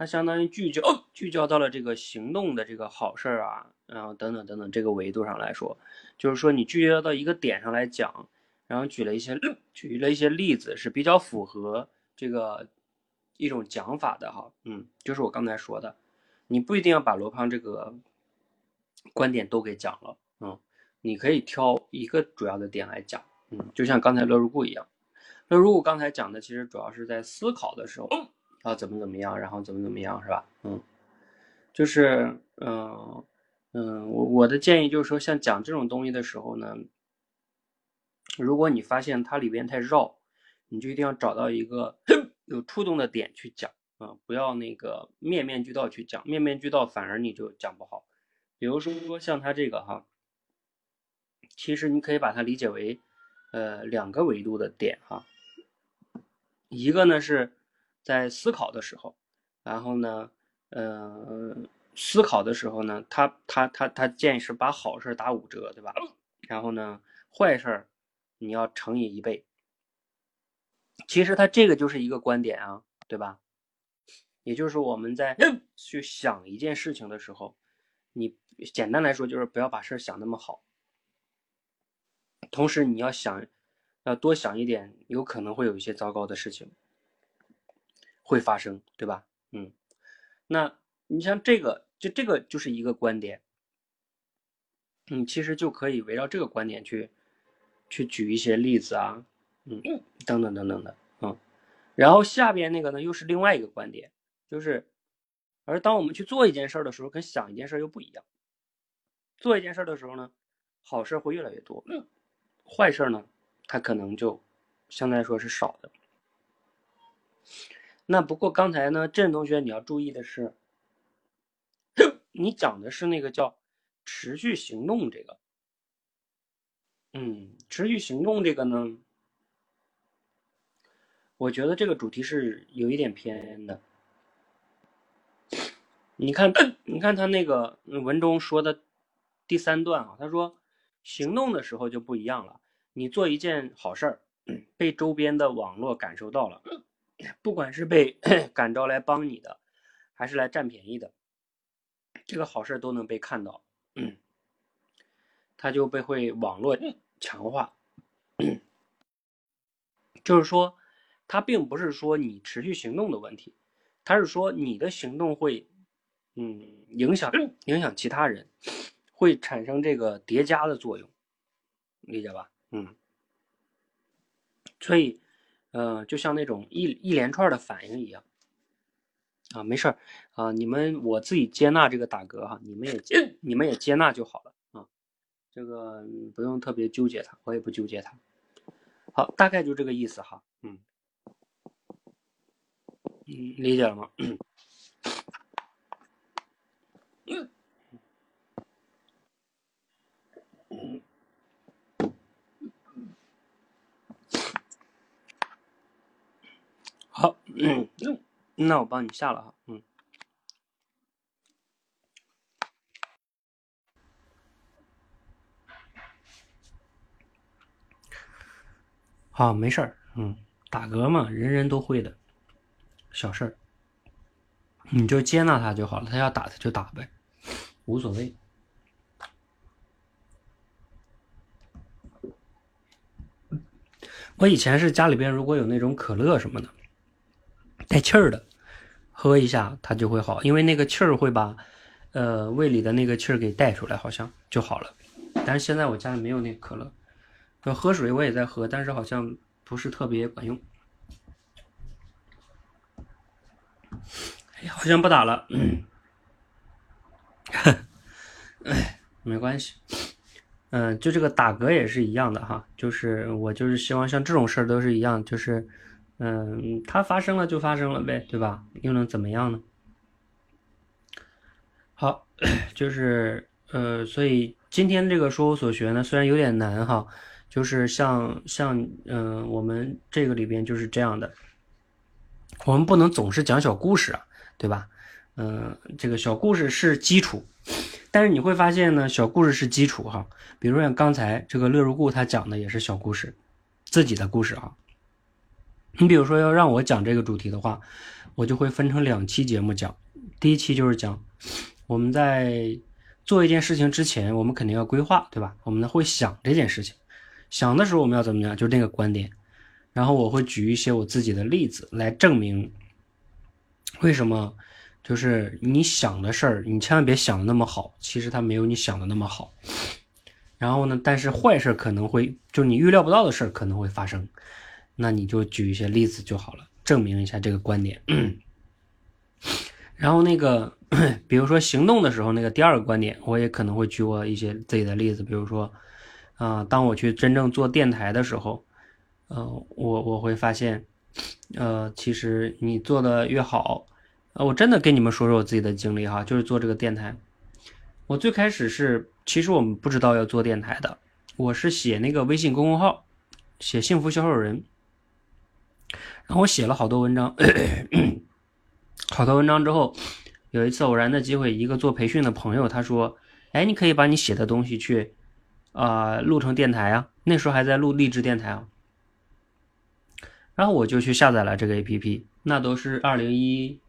[SPEAKER 1] 它相当于聚焦聚焦到了这个行动的这个好事儿啊，然后等等等等这个维度上来说，就是说你聚焦到一个点上来讲，然后举了一些举了一些例子是比较符合这个一种讲法的哈，嗯，就是我刚才说的，你不一定要把罗胖这个观点都给讲了，嗯，你可以挑一个主要的点来讲，嗯，就像刚才乐如故一样，乐如故刚才讲的其实主要是在思考的时候。要怎么怎么样，然后怎么怎么样，是吧？嗯，就是，嗯嗯，我我的建议就是说，像讲这种东西的时候呢，如果你发现它里边太绕，你就一定要找到一个 有触动的点去讲啊，不要那个面面俱到去讲，面面俱到反而你就讲不好。比如说说像它这个哈，其实你可以把它理解为，呃，两个维度的点哈，一个呢是。在思考的时候，然后呢，呃，思考的时候呢，他他他他建议是把好事打五折，对吧？然后呢，坏事你要乘以一倍。其实他这个就是一个观点啊，对吧？也就是我们在去想一件事情的时候，你简单来说就是不要把事想那么好，同时你要想，要多想一点，有可能会有一些糟糕的事情。会发生，对吧？嗯，那你像这个，就这个就是一个观点，嗯，其实就可以围绕这个观点去，去举一些例子啊，嗯，等等等等的，嗯，然后下边那个呢，又是另外一个观点，就是，而当我们去做一件事儿的时候，跟想一件事儿又不一样，做一件事儿的时候呢，好事会越来越多，坏事呢，它可能就相对来说是少的。那不过刚才呢，郑同学你要注意的是，你讲的是那个叫持续行动这个，嗯，持续行动这个呢，我觉得这个主题是有一点偏的。你看，你看他那个文中说的第三段啊，他说行动的时候就不一样了，你做一件好事儿，被周边的网络感受到了。不管是被 感召来帮你的，还是来占便宜的，这个好事都能被看到，他就被会网络强化，就是说，它并不是说你持续行动的问题，它是说你的行动会，嗯，影响影响其他人，会产生这个叠加的作用，理解吧？嗯，所以，呃，就像那种一一连串的反应一样，啊，没事儿啊，你们我自己接纳这个打嗝哈，你们也接，你们也接纳就好了啊，这个不用特别纠结它，我也不纠结它。好，大概就这个意思哈，嗯，嗯，理解了吗？好，嗯，那我帮你下了哈，嗯，好，没事儿，嗯，打嗝嘛，人人都会的，小事儿，你就接纳他就好了，他要打他就打呗，无所谓。我以前是家里边如果有那种可乐什么的。带气儿的，喝一下它就会好，因为那个气儿会把，呃，胃里的那个气儿给带出来，好像就好了。但是现在我家里没有那可乐，要喝水我也在喝，但是好像不是特别管用。哎呀，好像不打了，哎，没关系。嗯，就这个打嗝也是一样的哈，就是我就是希望像这种事儿都是一样，就是。嗯，它发生了就发生了呗，对吧？又能怎么样呢？好，就是呃，所以今天这个说我所学呢，虽然有点难哈，就是像像嗯，我们这个里边就是这样的，我们不能总是讲小故事啊，对吧？嗯，这个小故事是基础，但是你会发现呢，小故事是基础哈。比如像刚才这个乐如故他讲的也是小故事，自己的故事啊。你比如说要让我讲这个主题的话，我就会分成两期节目讲。第一期就是讲我们在做一件事情之前，我们肯定要规划，对吧？我们会想这件事情，想的时候我们要怎么样？就是那个观点。然后我会举一些我自己的例子来证明为什么，就是你想的事儿，你千万别想的那么好，其实它没有你想的那么好。然后呢，但是坏事可能会，就是你预料不到的事儿可能会发生。那你就举一些例子就好了，证明一下这个观点。然后那个，比如说行动的时候，那个第二个观点，我也可能会举我一些自己的例子。比如说，啊，当我去真正做电台的时候，呃，我我会发现，呃，其实你做的越好，呃，我真的跟你们说说我自己的经历哈，就是做这个电台。我最开始是，其实我们不知道要做电台的，我是写那个微信公众号，写幸福小手人。我写了好多文章，好多文章之后，有一次偶然的机会，一个做培训的朋友他说：“哎，你可以把你写的东西去，啊，录成电台啊。”那时候还在录励志电台啊。然后我就去下载了这个 APP，那都是二零一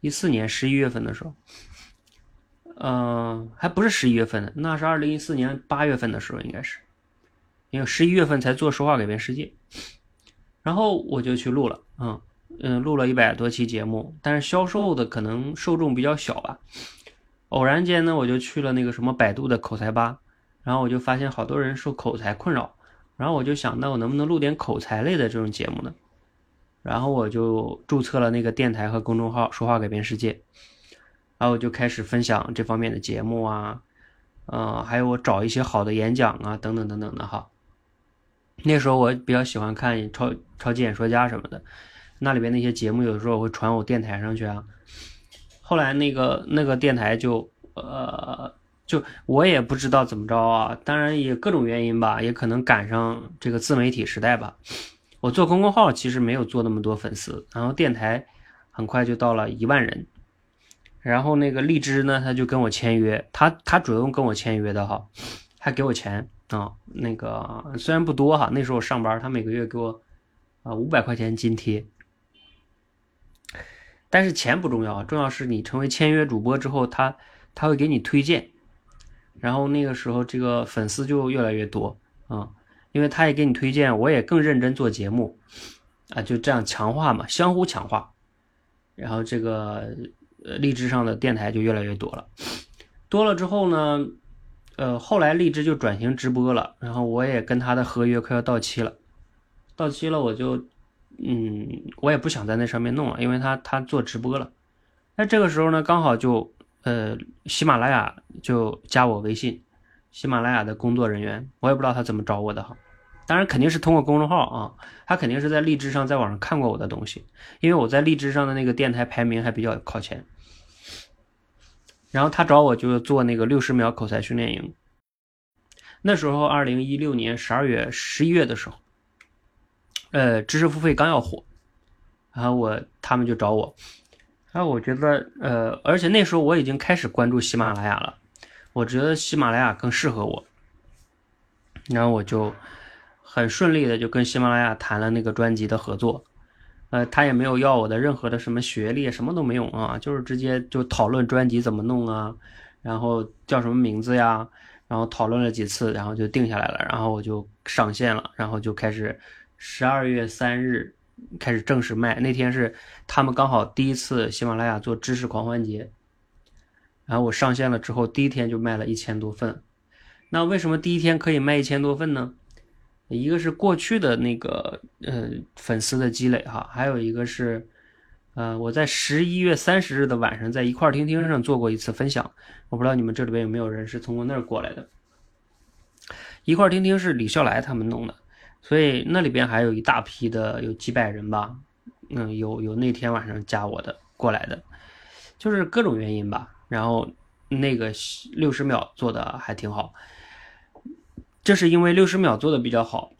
[SPEAKER 1] 一四年十一月份的时候，嗯，还不是十一月份的，那是二零一四年八月份的时候，应该是，因为十一月份才做说话改变世界。然后我就去录了，嗯嗯，录了一百多期节目，但是销售的可能受众比较小吧。偶然间呢，我就去了那个什么百度的口才吧，然后我就发现好多人受口才困扰，然后我就想，那我能不能录点口才类的这种节目呢？然后我就注册了那个电台和公众号“说话改变世界”，然后我就开始分享这方面的节目啊，呃，还有我找一些好的演讲啊，等等等等的哈。那时候我比较喜欢看超超级演说家什么的，那里边那些节目有的时候会传我电台上去啊。后来那个那个电台就呃就我也不知道怎么着啊，当然也各种原因吧，也可能赶上这个自媒体时代吧。我做公众号其实没有做那么多粉丝，然后电台很快就到了一万人，然后那个荔枝呢他就跟我签约，他他主动跟我签约的哈，还给我钱。啊，那个虽然不多哈，那时候我上班，他每个月给我啊五百块钱津贴，但是钱不重要，重要是你成为签约主播之后，他他会给你推荐，然后那个时候这个粉丝就越来越多啊，因为他也给你推荐，我也更认真做节目，啊，就这样强化嘛，相互强化，然后这个呃荔枝上的电台就越来越多了，多了之后呢，呃，后来荔枝就转型直播了，然后我也跟他的合约快要到期了，到期了我就，嗯，我也不想在那上面弄了，因为他他做直播了，那这个时候呢，刚好就呃喜马拉雅就加我微信。喜马拉雅的工作人员，我也不知道他怎么找我的哈，当然肯定是通过公众号啊，他肯定是在荔枝上在网上看过我的东西，因为我在荔枝上的那个电台排名还比较靠前。然后他找我就做那个六十秒口才训练营，那时候二零一六年十二月十一月的时候，呃，知识付费刚要火，然后我他们就找我，然后我觉得呃，而且那时候我已经开始关注喜马拉雅了。我觉得喜马拉雅更适合我，然后我就很顺利的就跟喜马拉雅谈了那个专辑的合作，呃，他也没有要我的任何的什么学历，什么都没有啊，就是直接就讨论专辑怎么弄啊，然后叫什么名字呀，然后讨论了几次，然后就定下来了，然后我就上线了，然后就开始十二月三日开始正式卖，那天是他们刚好第一次喜马拉雅做知识狂欢节。然后我上线了之后，第一天就卖了一千多份。那为什么第一天可以卖一千多份呢？一个是过去的那个呃粉丝的积累哈，还有一个是呃我在十一月三十日的晚上在一块儿听听上做过一次分享。我不知道你们这里边有没有人是通过那儿过来的。一块儿听听是李笑来他们弄的，所以那里边还有一大批的有几百人吧，嗯，有有那天晚上加我的过来的，就是各种原因吧。然后那个六十秒做的还挺好，这是因为六十秒做的比较好。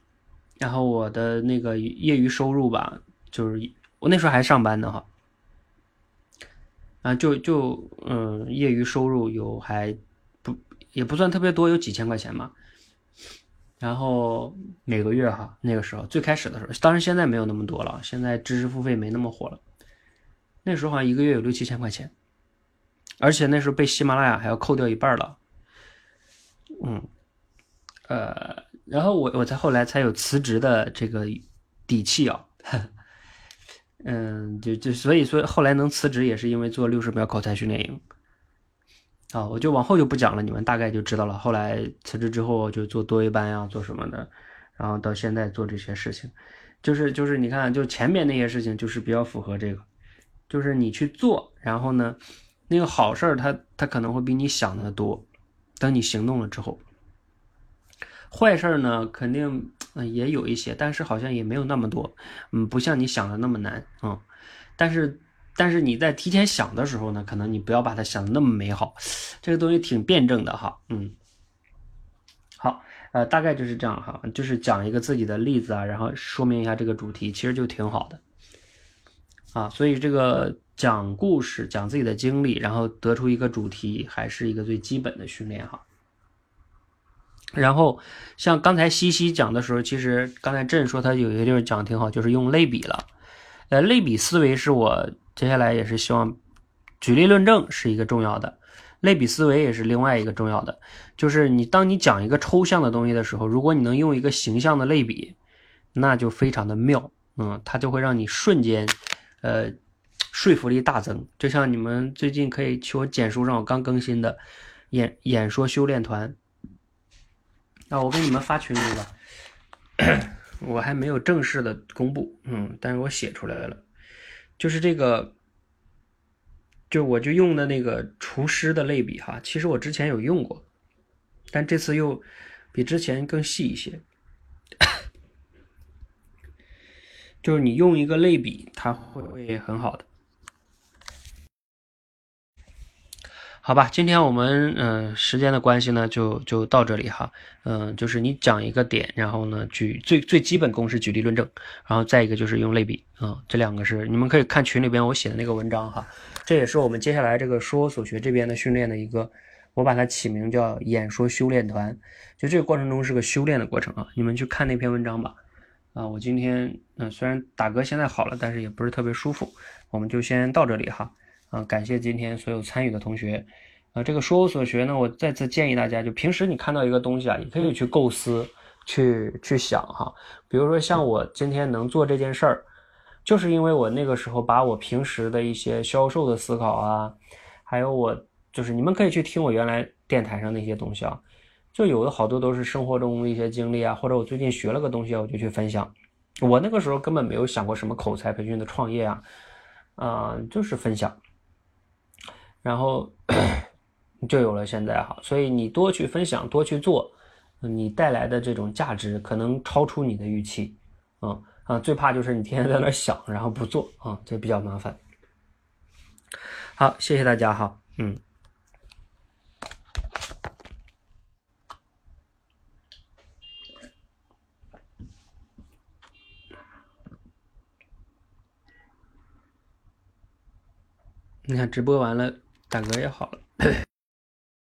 [SPEAKER 1] 然后我的那个业余收入吧，就是我那时候还上班呢哈，啊就就嗯业余收入有还不也不算特别多，有几千块钱吧。然后每个月哈那个时候最开始的时候，当然现在没有那么多了，现在知识付费没那么火了。那时候好像一个月有六七千块钱。而且那时候被喜马拉雅还要扣掉一半了，嗯，呃，然后我我才后来才有辞职的这个底气啊，嗯，就就所以说后来能辞职也是因为做六十秒口才训练营，啊，我就往后就不讲了，你们大概就知道了。后来辞职之后就做多一班呀，做什么的，然后到现在做这些事情，就是就是你看，就前面那些事情就是比较符合这个，就是你去做，然后呢。那个好事儿，它它可能会比你想的多。等你行动了之后，坏事儿呢，肯定嗯也有一些，但是好像也没有那么多，嗯，不像你想的那么难啊。但是但是你在提前想的时候呢，可能你不要把它想的那么美好。这个东西挺辩证的哈，嗯。好，呃，大概就是这样哈，就是讲一个自己的例子啊，然后说明一下这个主题，其实就挺好的啊。所以这个。讲故事，讲自己的经历，然后得出一个主题，还是一个最基本的训练哈。然后像刚才西西讲的时候，其实刚才朕说他有一个地方讲的挺好，就是用类比了。呃，类比思维是我接下来也是希望举例论证是一个重要的，类比思维也是另外一个重要的。就是你当你讲一个抽象的东西的时候，如果你能用一个形象的类比，那就非常的妙，嗯，它就会让你瞬间，呃。说服力大增，就像你们最近可以去我简书上，我刚更新的演演说修炼团，那我给你们发群里吧，我还没有正式的公布，嗯，但是我写出来了，就是这个，就我就用的那个厨师的类比哈，其实我之前有用过，但这次又比之前更细一些，就是你用一个类比，它会会很好的。好吧，今天我们嗯时间的关系呢，就就到这里哈。嗯，就是你讲一个点，然后呢举最最基本公式举例论证，然后再一个就是用类比啊，这两个是你们可以看群里边我写的那个文章哈。这也是我们接下来这个说所学这边的训练的一个，我把它起名叫演说修炼团，就这个过程中是个修炼的过程啊。你们去看那篇文章吧。啊，我今天嗯虽然打嗝现在好了，但是也不是特别舒服，我们就先到这里哈。啊，感谢今天所有参与的同学。啊，这个说我所学呢，我再次建议大家，就平时你看到一个东西啊，你可以去构思，去去想哈。比如说像我今天能做这件事儿，就是因为我那个时候把我平时的一些销售的思考啊，还有我就是你们可以去听我原来电台上那些东西啊，就有的好多都是生活中的一些经历啊，或者我最近学了个东西啊，我就去分享。我那个时候根本没有想过什么口才培训的创业啊，啊，就是分享，然后 就有了现在哈。所以你多去分享，多去做，你带来的这种价值可能超出你的预期，啊啊，最怕就是你天天在那想，然后不做啊，这比较麻烦。好，谢谢大家哈，嗯。你看直播完了，大哥也好了。